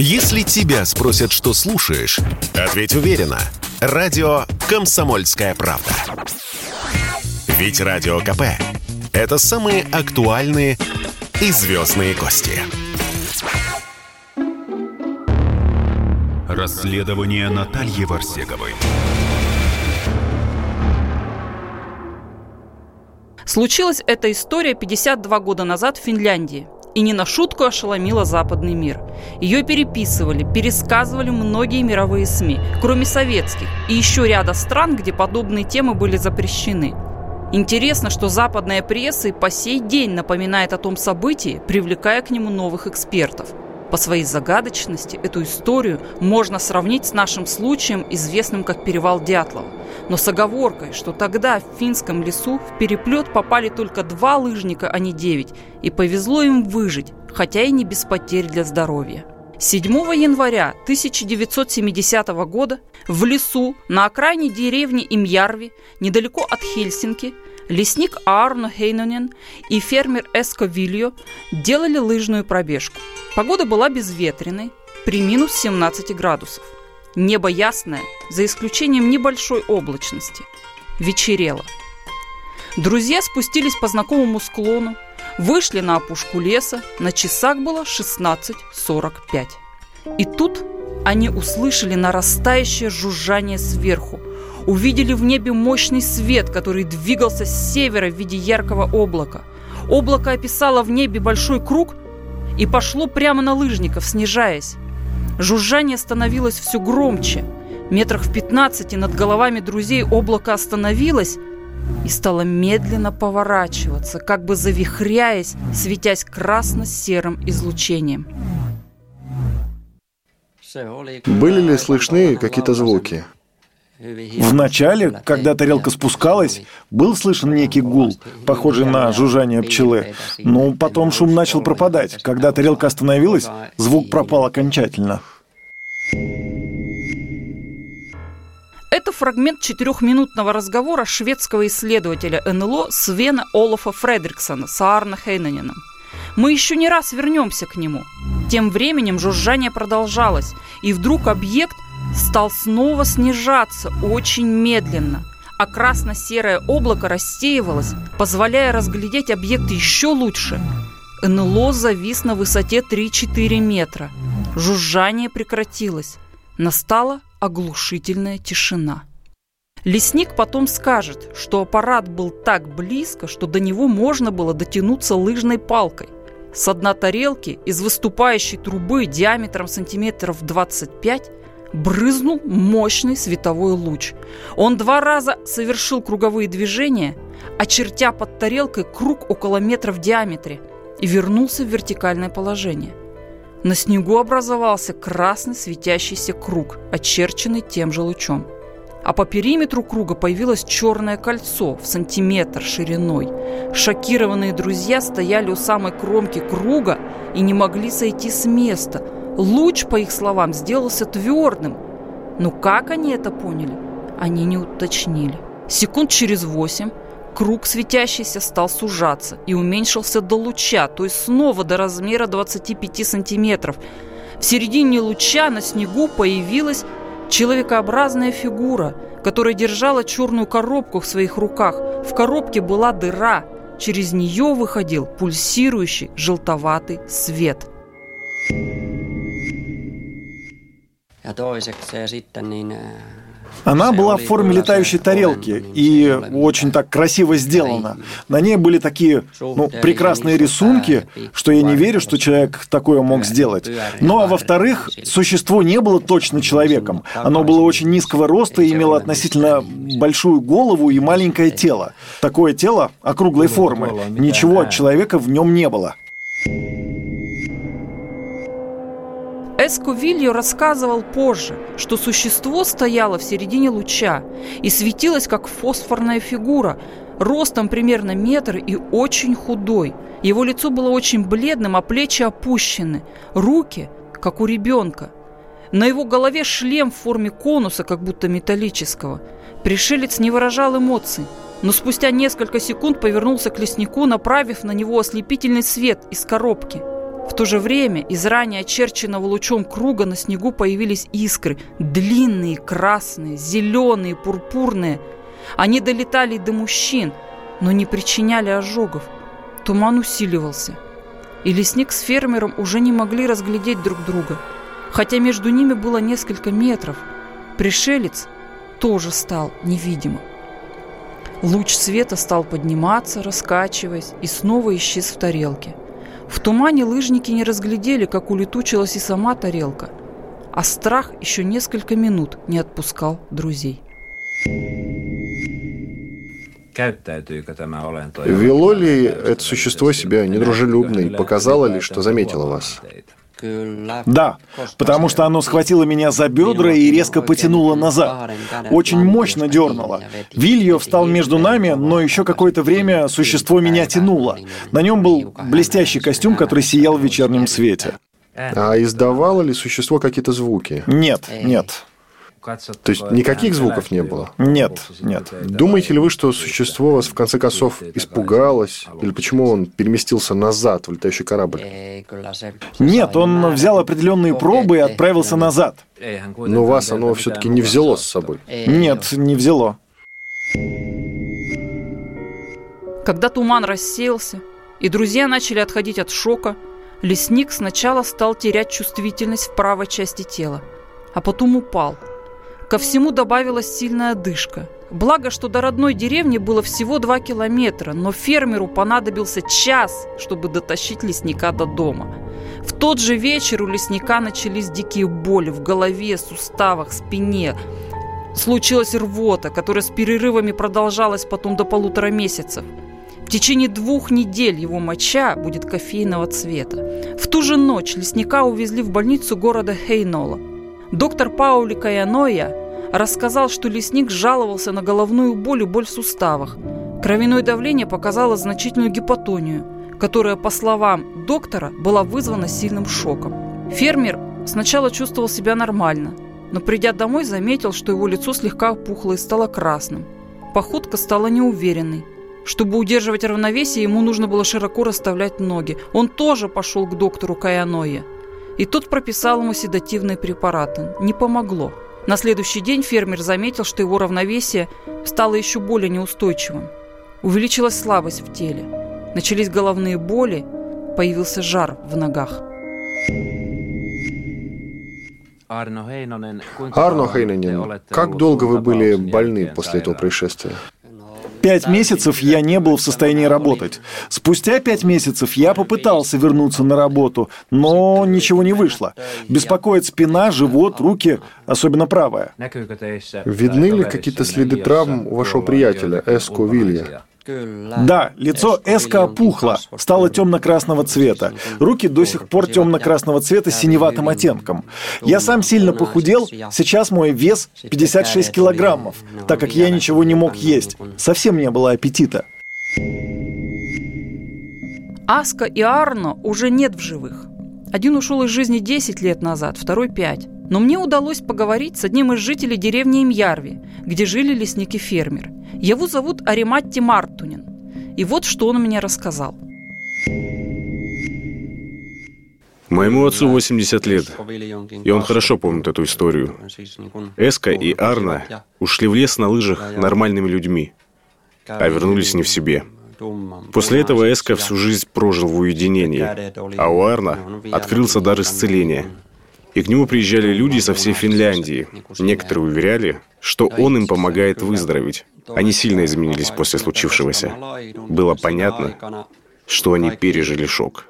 Если тебя спросят, что слушаешь, ответь уверенно. Радио «Комсомольская правда». Ведь Радио КП – это самые актуальные и звездные гости. Расследование Натальи Варсеговой. Случилась эта история 52 года назад в Финляндии – и не на шутку ошеломила западный мир. Ее переписывали, пересказывали многие мировые СМИ, кроме советских, и еще ряда стран, где подобные темы были запрещены. Интересно, что западная пресса и по сей день напоминает о том событии, привлекая к нему новых экспертов – по своей загадочности эту историю можно сравнить с нашим случаем, известным как перевал Дятлова. Но с оговоркой, что тогда в финском лесу в переплет попали только два лыжника, а не девять, и повезло им выжить, хотя и не без потерь для здоровья. 7 января 1970 года в лесу на окраине деревни Имьярви, недалеко от Хельсинки, лесник Арно Хейнонен и фермер Эско Вильо делали лыжную пробежку. Погода была безветренной, при минус 17 градусов. Небо ясное, за исключением небольшой облачности. Вечерело. Друзья спустились по знакомому склону, вышли на опушку леса, на часах было 16.45. И тут они услышали нарастающее жужжание сверху, увидели в небе мощный свет, который двигался с севера в виде яркого облака. Облако описало в небе большой круг и пошло прямо на лыжников, снижаясь. Жужжание становилось все громче. Метрах в пятнадцати над головами друзей облако остановилось и стало медленно поворачиваться, как бы завихряясь, светясь красно-серым излучением. Были ли слышны какие-то звуки? В начале, когда тарелка спускалась, был слышен некий гул, похожий на жужжание пчелы. Но потом шум начал пропадать. Когда тарелка остановилась, звук пропал окончательно. Это фрагмент четырехминутного разговора шведского исследователя НЛО Свена Олафа Фредриксона с Аарна Хейнененом. Мы еще не раз вернемся к нему. Тем временем жужжание продолжалось, и вдруг объект стал снова снижаться очень медленно, а красно-серое облако рассеивалось, позволяя разглядеть объект еще лучше. НЛО завис на высоте 3-4 метра. Жужжание прекратилось. Настала оглушительная тишина. Лесник потом скажет, что аппарат был так близко, что до него можно было дотянуться лыжной палкой. С дна тарелки из выступающей трубы диаметром сантиметров 25 брызнул мощный световой луч. Он два раза совершил круговые движения, очертя под тарелкой круг около метра в диаметре и вернулся в вертикальное положение. На снегу образовался красный светящийся круг, очерченный тем же лучом. А по периметру круга появилось черное кольцо в сантиметр шириной. Шокированные друзья стояли у самой кромки круга и не могли сойти с места – Луч, по их словам, сделался твердым. Но как они это поняли, они не уточнили. Секунд через восемь круг светящийся стал сужаться и уменьшился до луча, то есть снова до размера 25 сантиметров. В середине луча на снегу появилась человекообразная фигура, которая держала черную коробку в своих руках. В коробке была дыра, через нее выходил пульсирующий желтоватый свет. Sitten niin она была в форме летающей тарелки и очень так красиво сделана. На ней были такие ну, прекрасные рисунки, что я не верю, что человек такое мог сделать. Ну а во-вторых, существо не было точно человеком. Оно было очень низкого роста и имело относительно большую голову и маленькое тело. Такое тело округлой формы. Ничего от человека в нем не было. Вильо рассказывал позже, что существо стояло в середине луча и светилось как фосфорная фигура, ростом примерно метр и очень худой. Его лицо было очень бледным, а плечи опущены, руки, как у ребенка. На его голове шлем в форме конуса, как будто металлического. Пришелец не выражал эмоций, но спустя несколько секунд повернулся к леснику, направив на него ослепительный свет из коробки – В то же время из ранее очерченного лучом круга на снегу появились искры. Длинные, красные, зеленые, пурпурные. Они долетали до мужчин, но не причиняли ожогов. Туман усиливался. И лесник с фермером уже не могли разглядеть друг друга. Хотя между ними было несколько метров. Пришелец тоже стал невидимым. Луч света стал подниматься, раскачиваясь, и снова исчез в тарелке – в тумане лыжники не разглядели, как улетучилась и сама тарелка, а страх еще несколько минут не отпускал друзей. Вело ли это существо себя недружелюбно и показало ли, что заметило вас? Да, потому что оно схватило меня за бедра и резко потянуло назад. Очень мощно дернуло. Вильё встал между нами, но еще какое-то время существо меня тянуло. На нем был блестящий костюм, который сиял в вечернем свете. А издавало ли существо какие-то звуки? Нет, нет. То есть никаких звуков не было? Нет, нет. Думаете ли вы, что существо вас в конце концов испугалось? Или почему он переместился назад в летающий корабль? Нет, он взял определенные пробы и отправился назад. Но вас оно все-таки не взяло с собой? Нет, не взяло. Когда туман рассеялся, и друзья начали отходить от шока, лесник сначала стал терять чувствительность в правой части тела, а потом упал – Ко всему добавилась сильная одышка. Благо, что до родной деревни было всего два километра, но фермеру понадобился час, чтобы дотащить лесника до дома. В тот же вечер у лесника начались дикие боли в голове, суставах, спине. Случилась рвота, которая с перерывами продолжалась потом до полутора месяцев. В течение двух недель его моча будет кофейного цвета. В ту же ночь лесника увезли в больницу города Хейнола. Доктор Паули Каяноя рассказал, что лесник жаловался на головную боль и боль в суставах. Кровяное давление показало значительную гипотонию, которая, по словам доктора, была вызвана сильным шоком. Фермер сначала чувствовал себя нормально, но придя домой, заметил, что его лицо слегка опухло и стало красным. Походка стала неуверенной. Чтобы удерживать равновесие, ему нужно было широко расставлять ноги. Он тоже пошел к доктору Каяноя. И тот прописал ему седативные препараты. Не помогло. На следующий день фермер заметил, что его равновесие стало еще более неустойчивым. Увеличилась слабость в теле. Начались головные боли, появился жар в ногах. Арно Хейненен, как долго вы были больны после этого происшествия? Пять месяцев я не был в состоянии работать. Спустя пять месяцев я попытался вернуться на работу, но ничего не вышло. Беспокоит спина, живот, руки, особенно правая. Видны ли какие-то следы травм у вашего приятеля Эско Вилья? Да, лицо Эска опухло, стало темно-красного цвета. Руки до сих пор темно-красного цвета с синеватым оттенком. Я сам сильно похудел, сейчас мой вес 56 килограммов, так как я ничего не мог есть. Совсем не было аппетита. Аска и Арно уже нет в живых. Один ушел из жизни 10 лет назад, второй 5. Но мне удалось поговорить с одним из жителей деревни Имьярви, где жили лесники-фермер. Его зовут Ариматти Мартунин. И вот что он мне рассказал. Моему отцу 80 лет, и он хорошо помнит эту историю. Эска и Арна ушли в лес на лыжах нормальными людьми, а вернулись не в себе. После этого Эска всю жизнь прожил в уединении, а у Арна открылся дар исцеления – и к нему приезжали люди со всей Финляндии. Некоторые уверяли, что он им помогает выздороветь. Они сильно изменились после случившегося. Было понятно, что они пережили шок.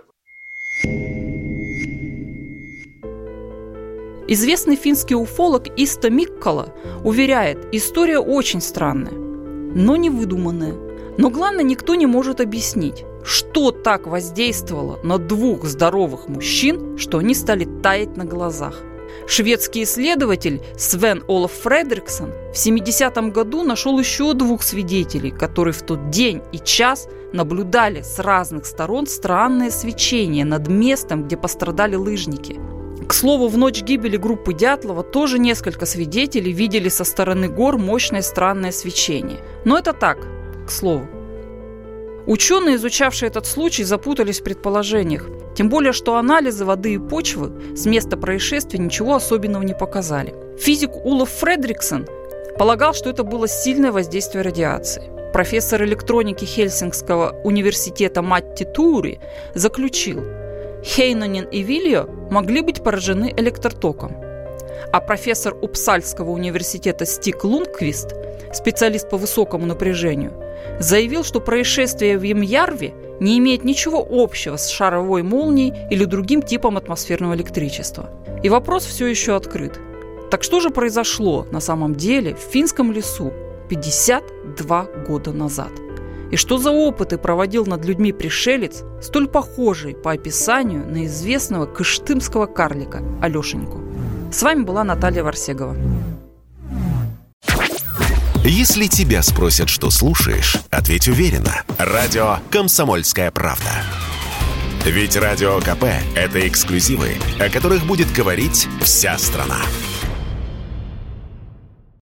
Известный финский уфолог Иста Миккола уверяет, история очень странная, но не выдуманная. Но главное, никто не может объяснить, что так воздействовало на двух здоровых мужчин, что они стали таять на глазах. Шведский исследователь Свен Олаф Фредриксон в 70-м году нашел еще двух свидетелей, которые в тот день и час наблюдали с разных сторон странное свечение над местом, где пострадали лыжники. К слову, в ночь гибели группы Дятлова тоже несколько свидетелей видели со стороны гор мощное странное свечение. Но это так, к слову. Ученые, изучавшие этот случай, запутались в предположениях. Тем более, что анализы воды и почвы с места происшествия ничего особенного не показали. Физик Улов Фредриксон полагал, что это было сильное воздействие радиации. Профессор электроники Хельсингского университета Матти Тури заключил, Хейнонин и Вильо могли быть поражены электротоком. А профессор Упсальского университета Стик Лундквист, специалист по высокому напряжению, заявил, что происшествие в Емьярве не имеет ничего общего с шаровой молнией или другим типом атмосферного электричества. И вопрос все еще открыт. Так что же произошло на самом деле в финском лесу 52 года назад? И что за опыты проводил над людьми пришелец, столь похожий по описанию на известного кыштымского карлика Алешеньку? С вами была Наталья Варсегова. Если тебя спросят, что слушаешь, ответь уверенно. Радио «Комсомольская правда». Ведь Радио КП – это эксклюзивы, о которых будет говорить вся страна.